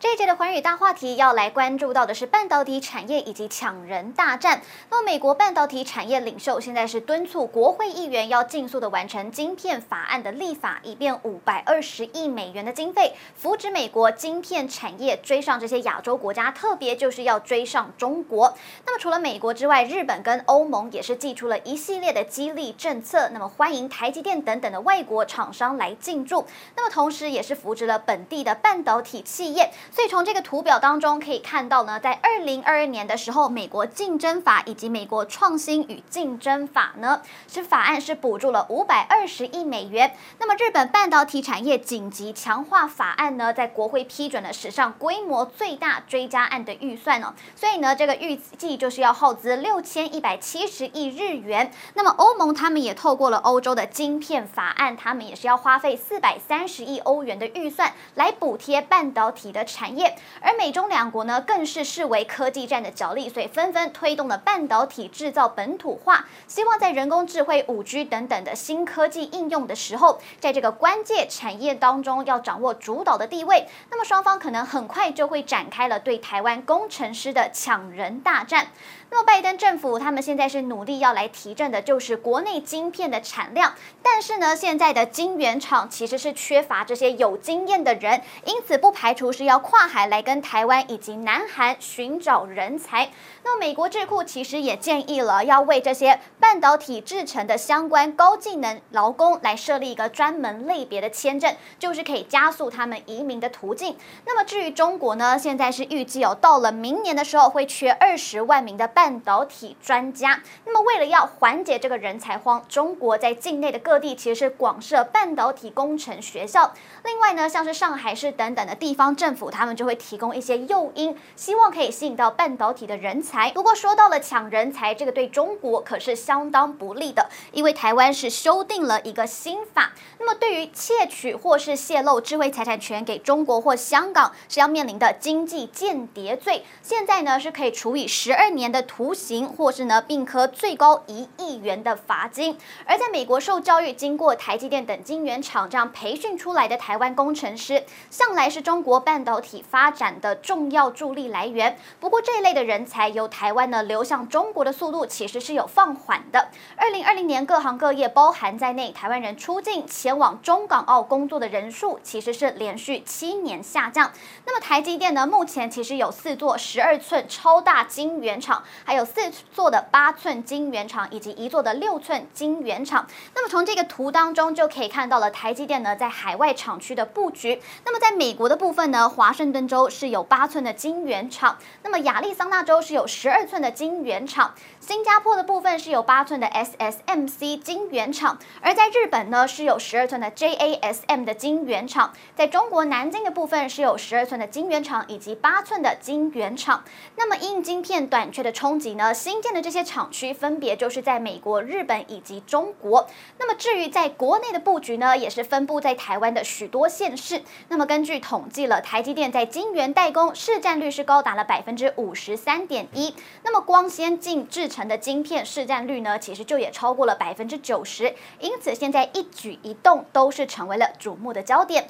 这一节的寰宇大话题要来关注到的是半导体产业以及抢人大战。那么，美国半导体产业领袖现在是敦促国会议员要尽速的完成晶片法案的立法，以便五百二十亿美元的经费扶植美国晶片产业追上这些亚洲国家，特别就是要追上中国。那么，除了美国之外，日本跟欧盟也是祭出了一系列的激励政策，那么欢迎台积电等等的外国厂商来进驻。那么，同时也是扶植了本地的半导体企业。所以从这个图表当中可以看到呢，在二零二二年的时候，美国竞争法以及美国创新与竞争法呢，是法案是补助了五百二十亿美元。那么日本半导体产业紧急强化法案呢，在国会批准了史上规模最大追加案的预算哦，所以呢，这个预计就是要耗资六千一百七十亿日元。那么欧盟他们也透过了欧洲的晶片法案，他们也是要花费四百三十亿欧元的预算来补贴半导体的产产业。而美中两国呢，更是视为科技战的角力，所以纷纷推动了半导体制造本土化，希望在人工智慧、五 G 等等的新科技应用的时候，在这个关键产业当中要掌握主导的地位。那么双方可能很快就会展开了对台湾工程师的抢人大战。那么拜登政府他们现在是努力要来提振的，就是国内晶片的产量，但是呢，现在的晶圆厂其实是缺乏这些有经验的人，因此不排除是要跨海来跟台湾以及南韩寻找人才。那美国智库其实也建议了，要为这些半导体制程的相关高技能劳工来设立一个专门类别的签证，就是可以加速他们移民的途径。那么至于中国呢，现在是预计有到了明年的时候会缺二十万名的半。半导体专家，那么为了要缓解这个人才荒，中国在境内的各地其实是广设半导体工程学校。另外呢，像是上海市等等的地方政府，他们就会提供一些诱因，希望可以吸引到半导体的人才。不过说到了抢人才，这个对中国可是相当不利的，因为台湾是修订了一个新法，那么对于窃取或是泄露智慧财产权给中国或香港，是要面临的经济间谍罪，现在呢是可以处以十二年的。徒刑，或是呢，并科最高一亿元的罚金。而在美国受教育、经过台积电等晶圆厂这样培训出来的台湾工程师，向来是中国半导体发展的重要助力来源。不过，这一类的人才由台湾呢流向中国的速度其实是有放缓的。二零二零年，各行各业包含在内，台湾人出境前往中港澳工作的人数其实是连续七年下降。那么，台积电呢，目前其实有四座十二寸超大晶圆厂。还有四座的八寸晶圆厂，以及一座的六寸晶圆厂。那么从这个图当中就可以看到了台积电呢在海外厂区的布局。那么在美国的部分呢，华华盛顿州是有八寸的晶圆厂，那么亚利桑那州是有十二寸的晶圆厂，新加坡的部分是有八寸的 SSMC 晶圆厂，而在日本呢是有十二寸的 JASM 的晶圆厂，在中国南京的部分是有十二寸的晶圆厂以及八寸的晶圆厂。那么因晶片短缺的冲。冲击呢？新建的这些厂区分别就是在美国、日本以及中国。那么至于在国内的布局呢，也是分布在台湾的许多县市。那么根据统计了，台积电现在晶圆代工市占率是高达了百分之五十三点一。那么光先进制成的晶片市占率呢，其实就也超过了百分之九十。因此现在一举一动都是成为了瞩目的焦点。